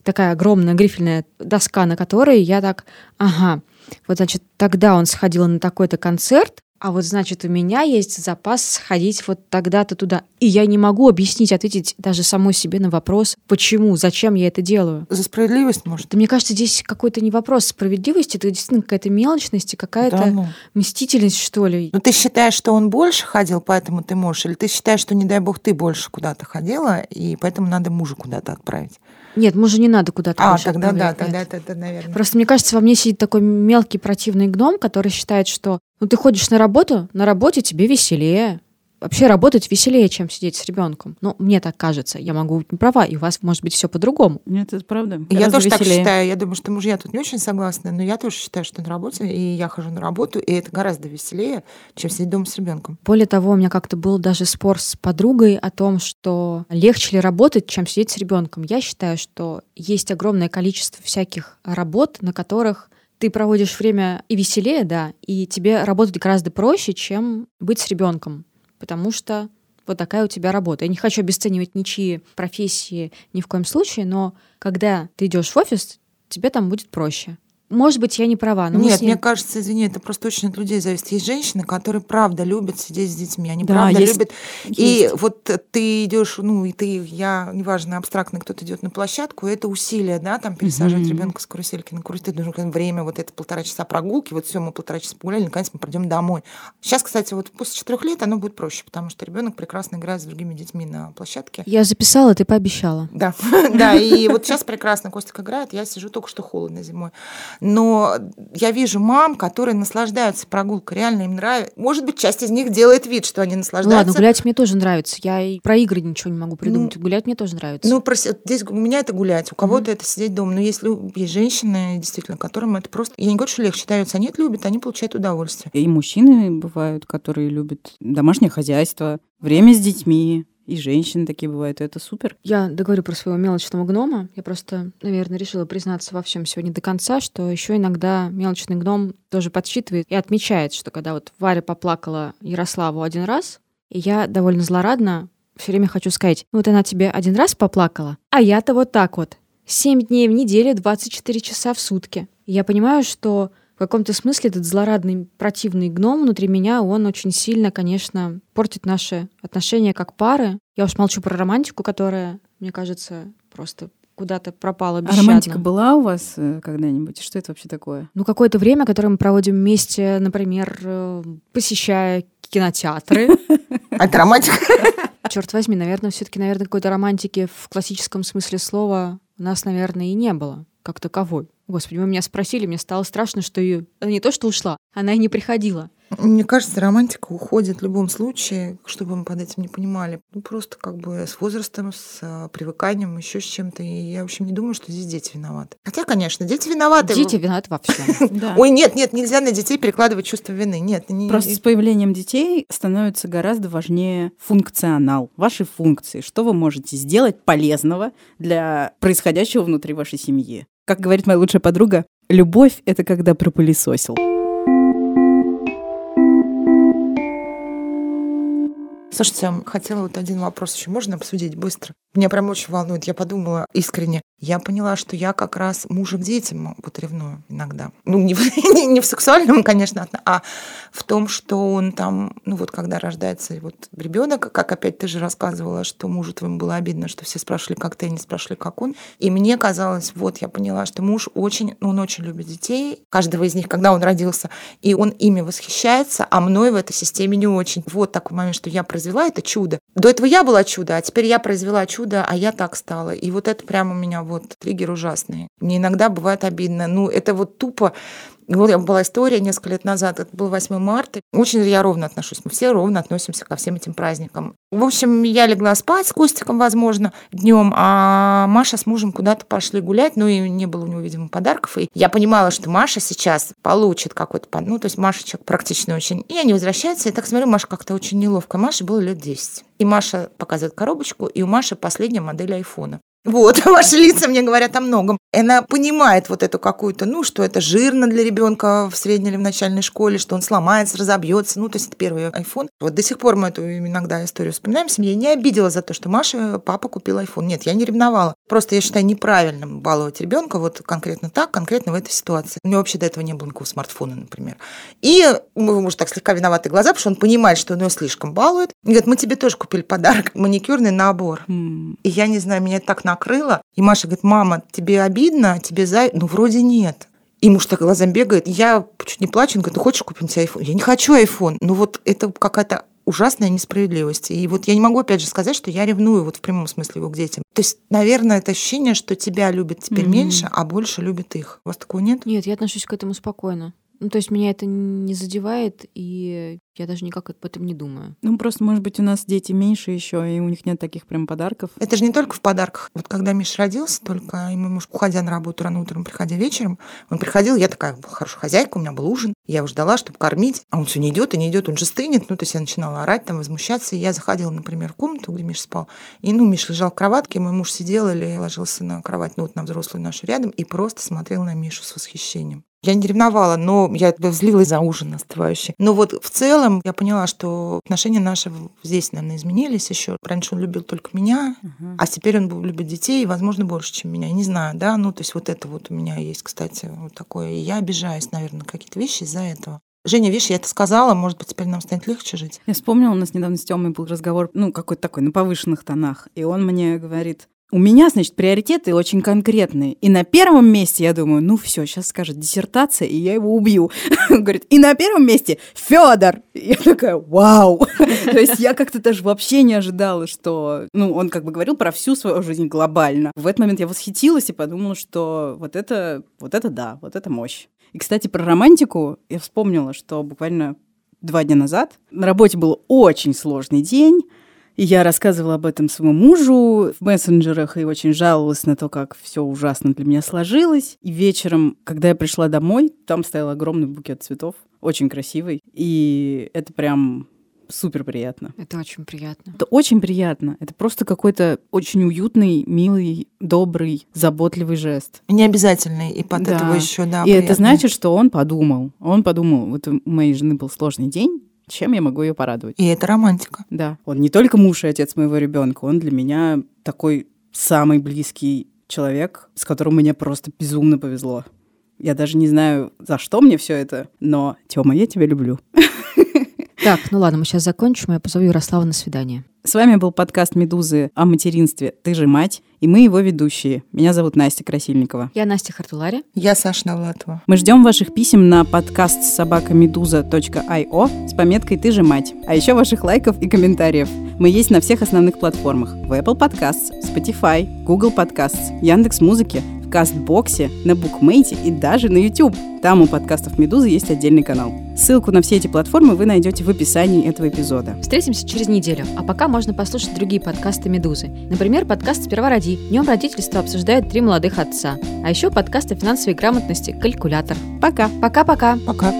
такая огромная грифельная доска, на которой я так, ага, вот, значит, тогда он сходил на такой-то концерт, а вот значит, у меня есть запас сходить вот тогда-то туда. И я не могу объяснить, ответить даже самой себе на вопрос, почему, зачем я это делаю. За справедливость, может? Да мне кажется, здесь какой-то не вопрос справедливости, это действительно какая-то мелочность и какая-то да, ну. мстительность, что ли. Ну ты считаешь, что он больше ходил, поэтому ты можешь? Или ты считаешь, что, не дай бог, ты больше куда-то ходила, и поэтому надо мужа куда-то отправить? Нет, мужа не надо куда-то А, тогда да, тогда это, это, наверное. Просто мне кажется, во мне сидит такой мелкий противный гном, который считает, что ну ты ходишь на работу, на работе тебе веселее, вообще работать веселее, чем сидеть с ребенком. Ну, мне так кажется. Я могу быть не права, и у вас может быть все по-другому. Нет, это правда. Я тоже веселее. так считаю. Я думаю, что мужья тут не очень согласны, но я тоже считаю, что на работе, и я хожу на работу, и это гораздо веселее, чем сидеть дома с ребенком. Более того, у меня как-то был даже спор с подругой о том, что легче ли работать, чем сидеть с ребенком. Я считаю, что есть огромное количество всяких работ, на которых ты проводишь время и веселее, да, и тебе работать гораздо проще, чем быть с ребенком потому что вот такая у тебя работа. Я не хочу обесценивать ничьи профессии ни в коем случае, но когда ты идешь в офис, тебе там будет проще. Может быть, я не права. Но Нет, ним... мне кажется, извини, это просто очень от людей зависит. Есть женщины, которые правда любят сидеть с детьми, они да, правда есть, любят. Есть. И вот ты идешь, ну и ты, я, неважно, абстрактно, кто-то идет на площадку, это усилие, да, там пересаживать mm-hmm. ребенка с карусельки на карусель, ты должен время, вот это полтора часа прогулки, вот все, мы полтора часа погуляли, наконец мы пойдем домой. Сейчас, кстати, вот после четырех лет оно будет проще, потому что ребенок прекрасно играет с другими детьми на площадке. Я записала, ты пообещала. Да, да, и вот сейчас прекрасно Костик играет, я сижу только что холодно зимой. Но я вижу мам, которые наслаждаются прогулкой, реально им нравится. Может быть, часть из них делает вид, что они наслаждаются. Ладно, гулять мне тоже нравится. Я и про игры ничего не могу придумать. Ну, гулять мне тоже нравится. Ну, здесь у меня это гулять, у кого-то mm-hmm. это сидеть дома. Но если есть женщины, действительно, которым это просто... Я не говорю, что легче дается, они это любят, они получают удовольствие. И мужчины бывают, которые любят домашнее хозяйство, время с детьми, и женщины такие бывают, и это супер. Я договорю про своего мелочного гнома. Я просто, наверное, решила признаться во всем сегодня до конца, что еще иногда мелочный гном тоже подсчитывает и отмечает, что когда вот Варя поплакала Ярославу один раз, и я довольно злорадно все время хочу сказать, ну вот она тебе один раз поплакала, а я-то вот так вот. Семь дней в неделю, 24 часа в сутки. Я понимаю, что в каком-то смысле этот злорадный, противный гном внутри меня, он очень сильно, конечно, портит наши отношения как пары. Я уж молчу про романтику, которая, мне кажется, просто куда-то пропала бесщадно. А романтика была у вас э, когда-нибудь? Что это вообще такое? Ну, какое-то время, которое мы проводим вместе, например, э, посещая кинотеатры. А это романтика? Черт возьми, наверное, все-таки, наверное, какой-то романтики в классическом смысле слова у нас, наверное, и не было как таковой. Господи, вы меня спросили, мне стало страшно, что ее... Не то, что ушла, она и не приходила. Мне кажется, романтика уходит в любом случае, чтобы мы под этим не понимали. Ну, просто как бы с возрастом, с а, привыканием, еще с чем-то. И я, в общем, не думаю, что здесь дети виноваты. Хотя, конечно, дети виноваты. Дети виноваты во всем. Да. Ой, нет, нет, нельзя на детей перекладывать чувство вины. Нет, не... Просто с появлением детей становится гораздо важнее функционал, ваши функции, что вы можете сделать полезного для происходящего внутри вашей семьи. Как говорит моя лучшая подруга, любовь — это когда пропылесосил. Слушайте, хотела вот один вопрос еще можно обсудить быстро? Меня прям очень волнует. Я подумала искренне. Я поняла, что я как раз мужа к детям вот ревную иногда. Ну, не не, не в сексуальном, конечно, а в том, что он там, ну вот когда рождается вот ребенок, как опять ты же рассказывала, что мужу твоему было обидно, что все спрашивали, как ты, и не спрашивали, как он. И мне казалось, вот я поняла, что муж очень, ну, он очень любит детей, каждого из них, когда он родился, и он ими восхищается, а мной в этой системе не очень. Вот такой момент, что я произвела это чудо. До этого я была чудо, а теперь я произвела чудо, а я так стала. И вот это прямо у меня вот триггер ужасный. Мне иногда бывает обидно. Ну, это вот тупо была история несколько лет назад, это был 8 марта. Очень я ровно отношусь, мы все ровно относимся ко всем этим праздникам. В общем, я легла спать с Костиком, возможно, днем, а Маша с мужем куда-то пошли гулять, ну и не было у него, видимо, подарков. И я понимала, что Маша сейчас получит какой-то подарок. Ну, то есть Маша человек практичный очень. И они возвращаются, и так смотрю, Маша как-то очень неловко. Маше было лет 10. И Маша показывает коробочку, и у Маши последняя модель айфона. Вот, ваши лица мне говорят о многом. Она понимает вот эту какую-то, ну, что это жирно для ребенка в средней или в начальной школе, что он сломается, разобьется. Ну, то есть это первый iPhone. Вот до сих пор мы эту иногда историю вспоминаем. Семья не обидела за то, что Маша, папа купил iPhone. Нет, я не ревновала. Просто я считаю неправильным баловать ребенка вот конкретно так, конкретно в этой ситуации. У него вообще до этого не было никакого смартфона, например. И мы, может, так слегка виноваты глаза, потому что он понимает, что он ее слишком балует. И говорит, мы тебе тоже купили подарок, маникюрный набор. М. И я не знаю, меня так накрыло. И Маша говорит, мама, тебе обидно? Тебе за... Ну, вроде нет. И муж так глазом бегает. Я чуть не плачу. Он говорит, ну, хочешь купим тебе iPhone? Я не хочу iPhone. Ну, вот это какая-то ужасная несправедливость. И вот я не могу, опять же, сказать, что я ревную вот в прямом смысле его к детям. То есть, наверное, это ощущение, что тебя любят теперь Мгм. меньше, а больше любят их. У вас такого нет? Нет, я отношусь к этому спокойно. Ну, то есть меня это не задевает, и я даже никак об этом не думаю. Ну, просто, может быть, у нас дети меньше еще, и у них нет таких прям подарков. Это же не только в подарках. Вот когда Миша родился, только и мой муж, уходя на работу рано утром, приходя вечером, он приходил, я такая хорошая хозяйка, у меня был ужин, я его ждала, чтобы кормить, а он все не идет и не идет, он же стынет. Ну, то есть я начинала орать, там, возмущаться, и я заходила, например, в комнату, где Миша спал, и, ну, Миша лежал в кроватке, мой муж сидел или ложился на кровать, ну, вот на взрослую нашу рядом, и просто смотрел на Мишу с восхищением. Я не ревновала, но я взлилась за ужин остывающий. Но вот в целом я поняла, что отношения наши здесь, наверное, изменились еще. Раньше он любил только меня, а теперь он любит детей, возможно, больше, чем меня. Я не знаю, да, ну, то есть вот это вот у меня есть, кстати, вот такое. И я обижаюсь, наверное, на какие-то вещи из-за этого. Женя, видишь, я это сказала, может быть, теперь нам станет легче жить. Я вспомнила, у нас недавно с Тёмой был разговор, ну, какой-то такой, на повышенных тонах. И он мне говорит, у меня, значит, приоритеты очень конкретные. И на первом месте я думаю, ну все, сейчас скажет диссертация, и я его убью. Он говорит, и на первом месте Федор. Я такая, вау. То есть я как-то даже вообще не ожидала, что... Ну, он как бы говорил про всю свою жизнь глобально. В этот момент я восхитилась и подумала, что вот это, вот это да, вот это мощь. И, кстати, про романтику я вспомнила, что буквально два дня назад на работе был очень сложный день, и я рассказывала об этом своему мужу в мессенджерах и очень жаловалась на то, как все ужасно для меня сложилось. И вечером, когда я пришла домой, там стоял огромный букет цветов, очень красивый. И это прям супер приятно. Это очень приятно. Это очень приятно. Это просто какой-то очень уютный, милый, добрый, заботливый жест. Не обязательный, и под Да. этого еще, да, и это приятно. значит, что он подумал. Он подумал, вот у моей жены был сложный день, чем я могу ее порадовать? И это романтика. Да. Он не только муж и отец моего ребенка, он для меня такой самый близкий человек, с которым мне просто безумно повезло. Я даже не знаю, за что мне все это, но Тёма, я тебя люблю. Так, ну ладно, мы сейчас закончим, и я позову Ярослава на свидание. С вами был подкаст «Медузы» о материнстве «Ты же мать», и мы его ведущие. Меня зовут Настя Красильникова. Я Настя Хартулари. Я Саша Навлатова. Мы ждем ваших писем на подкаст собакамедуза.io с пометкой «Ты же мать», а еще ваших лайков и комментариев. Мы есть на всех основных платформах. В Apple Podcasts, Spotify, Google Podcasts, Яндекс.Музыке, в Кастбоксе, на Букмейте и даже на YouTube. Там у подкастов «Медузы» есть отдельный канал. Ссылку на все эти платформы вы найдете в описании этого эпизода. Встретимся через неделю, а пока можно послушать другие подкасты «Медузы». Например, подкаст «Сперва роди». В нем родительство обсуждают три молодых отца. А еще подкаст о финансовой грамотности «Калькулятор». Пока! Пока-пока! Пока.